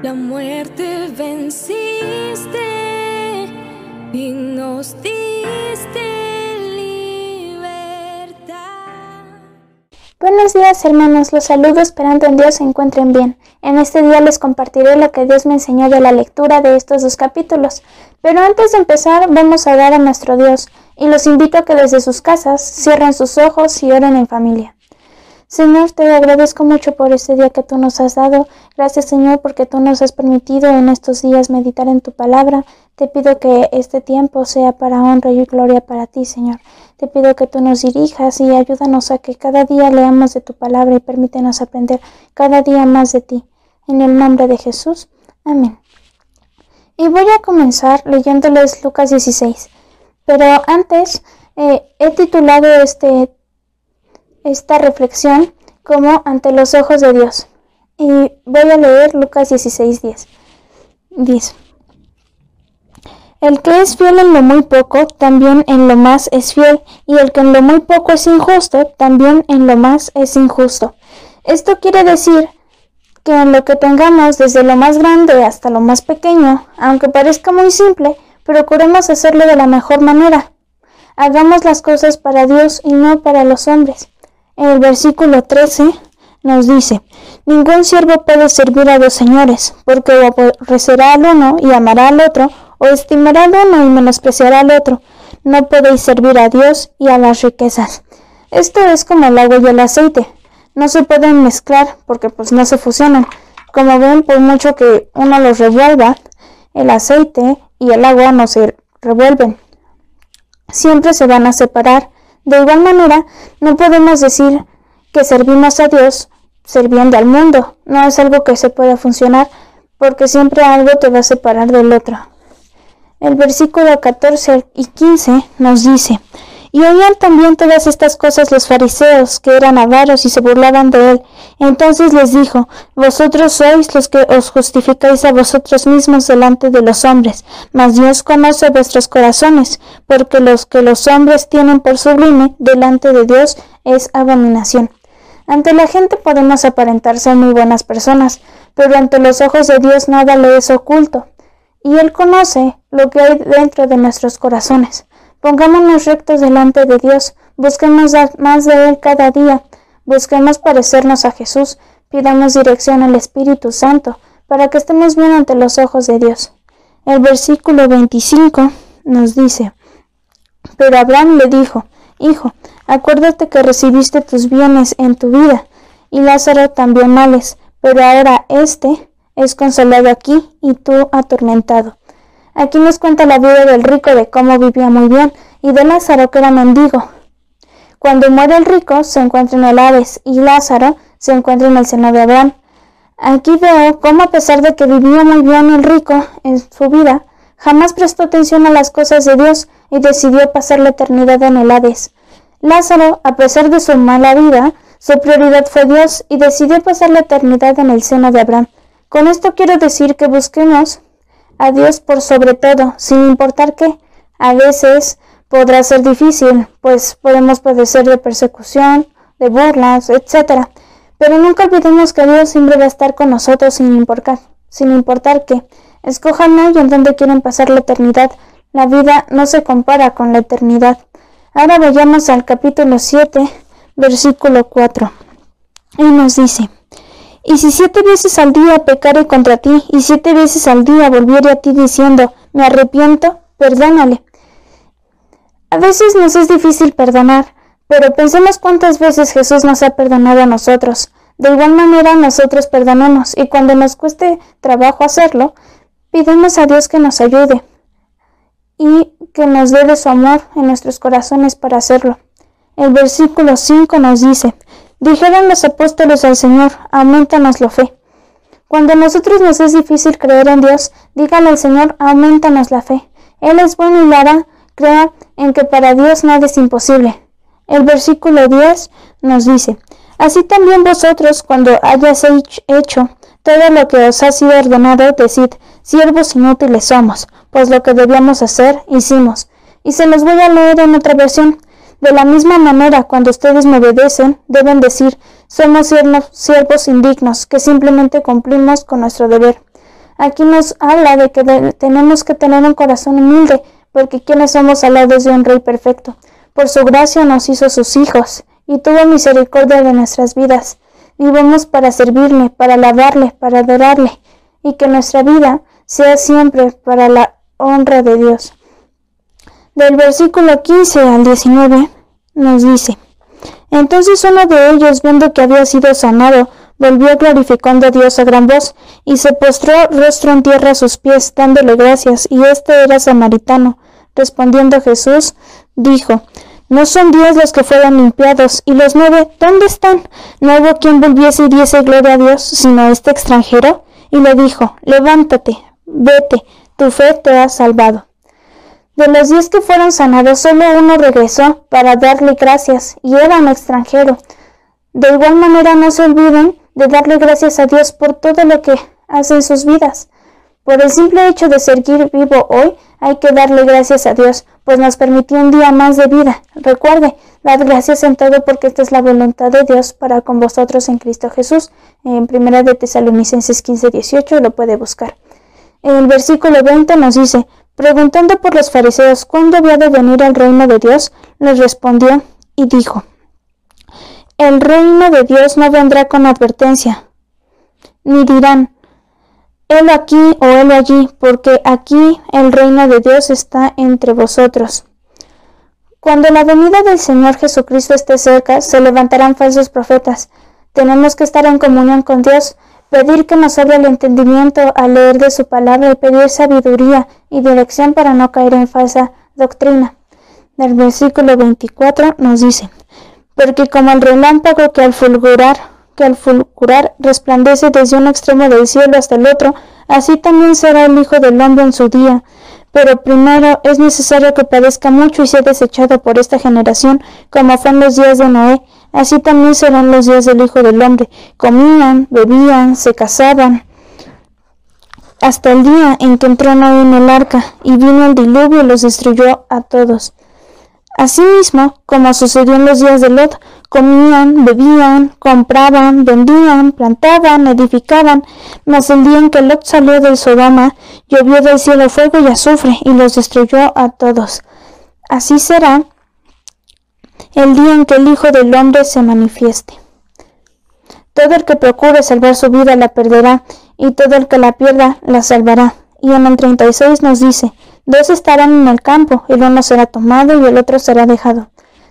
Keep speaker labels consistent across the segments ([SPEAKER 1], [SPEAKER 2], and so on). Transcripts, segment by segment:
[SPEAKER 1] La muerte venciste y nos diste libertad.
[SPEAKER 2] Buenos días hermanos, los saludo esperando en Dios se encuentren bien. En este día les compartiré lo que Dios me enseñó de la lectura de estos dos capítulos. Pero antes de empezar vamos a orar a nuestro Dios y los invito a que desde sus casas cierren sus ojos y oren en familia. Señor, te agradezco mucho por este día que tú nos has dado. Gracias, Señor, porque tú nos has permitido en estos días meditar en tu palabra. Te pido que este tiempo sea para honra y gloria para ti, Señor. Te pido que tú nos dirijas y ayúdanos a que cada día leamos de tu palabra y permítenos aprender cada día más de ti. En el nombre de Jesús. Amén. Y voy a comenzar leyéndoles Lucas 16. Pero antes eh, he titulado este esta reflexión como ante los ojos de Dios. Y voy a leer Lucas 16, 10. El que es fiel en lo muy poco, también en lo más es fiel, y el que en lo muy poco es injusto, también en lo más es injusto. Esto quiere decir que en lo que tengamos, desde lo más grande hasta lo más pequeño, aunque parezca muy simple, procuremos hacerlo de la mejor manera. Hagamos las cosas para Dios y no para los hombres. En el versículo 13 nos dice, ningún siervo puede servir a dos señores, porque o aborrecerá al uno y amará al otro, o estimará al uno y menospreciará al otro. No podéis servir a Dios y a las riquezas. Esto es como el agua y el aceite. No se pueden mezclar porque pues no se fusionan. Como ven, por mucho que uno los revuelva, el aceite y el agua no se revuelven. Siempre se van a separar de igual manera, no podemos decir que servimos a Dios sirviendo al mundo. No es algo que se pueda funcionar porque siempre algo te va a separar del otro. El versículo 14 y 15 nos dice, y oían también todas estas cosas los fariseos, que eran avaros y se burlaban de él. Entonces les dijo, Vosotros sois los que os justificáis a vosotros mismos delante de los hombres, mas Dios conoce vuestros corazones, porque los que los hombres tienen por sublime delante de Dios es abominación. Ante la gente podemos aparentar ser muy buenas personas, pero ante los ojos de Dios nada le es oculto, y Él conoce lo que hay dentro de nuestros corazones. Pongámonos rectos delante de Dios, busquemos más de Él cada día, busquemos parecernos a Jesús, pidamos dirección al Espíritu Santo, para que estemos bien ante los ojos de Dios. El versículo 25 nos dice, Pero Abraham le dijo, Hijo, acuérdate que recibiste tus bienes en tu vida, y Lázaro también males, pero ahora éste es consolado aquí y tú atormentado. Aquí nos cuenta la vida del rico de cómo vivía muy bien y de Lázaro que era mendigo. Cuando muere el rico se encuentra en el Hades y Lázaro se encuentra en el seno de Abraham. Aquí veo cómo a pesar de que vivía muy bien el rico en su vida, jamás prestó atención a las cosas de Dios y decidió pasar la eternidad en el Hades. Lázaro, a pesar de su mala vida, su prioridad fue Dios y decidió pasar la eternidad en el seno de Abraham. Con esto quiero decir que busquemos a Dios por sobre todo, sin importar que a veces podrá ser difícil, pues podemos padecer de persecución, de burlas, etc. Pero nunca olvidemos que Dios siempre va a estar con nosotros sin importar, sin importar que escojan hoy en donde quieren pasar la eternidad. La vida no se compara con la eternidad. Ahora vayamos al capítulo 7, versículo 4. Y nos dice, y si siete veces al día pecare contra ti, y siete veces al día volviere a ti diciendo, me arrepiento, perdónale. A veces nos es difícil perdonar, pero pensemos cuántas veces Jesús nos ha perdonado a nosotros. De igual manera nosotros perdonamos, y cuando nos cueste trabajo hacerlo, pidamos a Dios que nos ayude y que nos dé de su amor en nuestros corazones para hacerlo. El versículo 5 nos dice, Dijeron los apóstoles al Señor, aumentanos la fe. Cuando a nosotros nos es difícil creer en Dios, díganle al Señor, aumentanos la fe. Él es bueno y lo hará, crea en que para Dios nada es imposible. El versículo 10 nos dice, Así también vosotros, cuando hayáis hecho todo lo que os ha sido ordenado, decid, siervos inútiles somos, pues lo que debíamos hacer, hicimos. Y se los voy a leer en otra versión. De la misma manera, cuando ustedes me obedecen, deben decir, somos siervos indignos, que simplemente cumplimos con nuestro deber. Aquí nos habla de que tenemos que tener un corazón humilde, porque quienes somos alados de un Rey perfecto. Por su gracia nos hizo sus hijos, y tuvo misericordia de nuestras vidas. Vivamos para servirle, para alabarle, para adorarle, y que nuestra vida sea siempre para la honra de Dios. Del versículo 15 al 19 nos dice, Entonces uno de ellos, viendo que había sido sanado, volvió glorificando a Dios a gran voz, y se postró rostro en tierra a sus pies, dándole gracias, y este era samaritano. Respondiendo Jesús, dijo, no son diez los que fueron limpiados, y los nueve, ¿dónde están? No hubo quien volviese y diese gloria a Dios, sino este extranjero. Y le dijo, levántate, vete, tu fe te ha salvado. De los diez que fueron sanados, solo uno regresó para darle gracias, y era un extranjero. De igual manera no se olviden de darle gracias a Dios por todo lo que hace en sus vidas. Por el simple hecho de seguir vivo hoy, hay que darle gracias a Dios, pues nos permitió un día más de vida. Recuerde, dar gracias en todo porque esta es la voluntad de Dios para con vosotros en Cristo Jesús. En 1 de Tesalonicenses 15, 18 lo puede buscar. El versículo 20 nos dice, preguntando por los fariseos cuándo había de venir el reino de Dios, les respondió y dijo, el reino de Dios no vendrá con advertencia, ni dirán, él aquí o él allí, porque aquí el reino de Dios está entre vosotros. Cuando la venida del Señor Jesucristo esté cerca, se levantarán falsos profetas. Tenemos que estar en comunión con Dios, pedir que nos abra el entendimiento al leer de su palabra y pedir sabiduría y dirección para no caer en falsa doctrina. Del versículo 24 nos dice, porque como el relámpago que al fulgurar que al fulgurar resplandece desde un extremo del cielo hasta el otro, así también será el Hijo del Hombre en su día. Pero primero es necesario que padezca mucho y sea desechado por esta generación, como fue en los días de Noé. Así también serán los días del Hijo del Hombre. Comían, bebían, se casaban, hasta el día en que entró Noé en el arca, y vino el diluvio y los destruyó a todos. Asimismo, como sucedió en los días de Lot, comían, bebían, compraban, vendían, plantaban, edificaban, mas el día en que Lot salió del Sodoma, llovió del cielo fuego y azufre, y los destruyó a todos. Así será el día en que el Hijo del Hombre se manifieste. Todo el que procure salvar su vida la perderá, y todo el que la pierda la salvará. Y en el 36 nos dice, Dos estarán en el campo, el uno será tomado y el otro será dejado.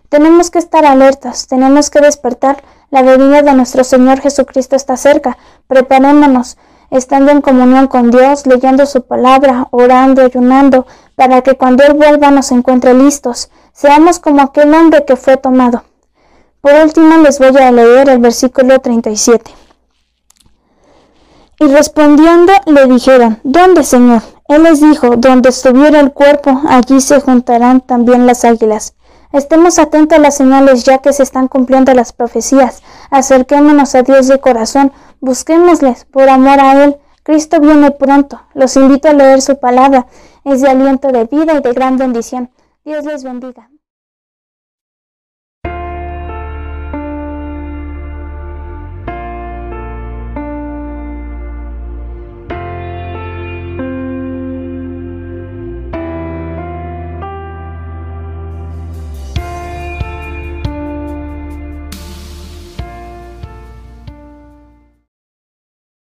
[SPEAKER 2] Tenemos que estar alertas, tenemos que despertar. La venida de nuestro Señor Jesucristo está cerca. Preparémonos, estando en comunión con Dios, leyendo su palabra, orando, ayunando, para que cuando Él vuelva nos encuentre listos. Seamos como aquel hombre que fue tomado. Por último les voy a leer el versículo 37. Y respondiendo le dijeron, ¿Dónde, Señor? Él les dijo, donde estuviera el cuerpo, allí se juntarán también las águilas. Estemos atentos a las señales ya que se están cumpliendo las profecías. Acerquémonos a Dios de corazón, busquémosles por amor a Él. Cristo viene pronto. Los invito a leer su palabra. Es de aliento de vida y de gran bendición. Dios les bendiga.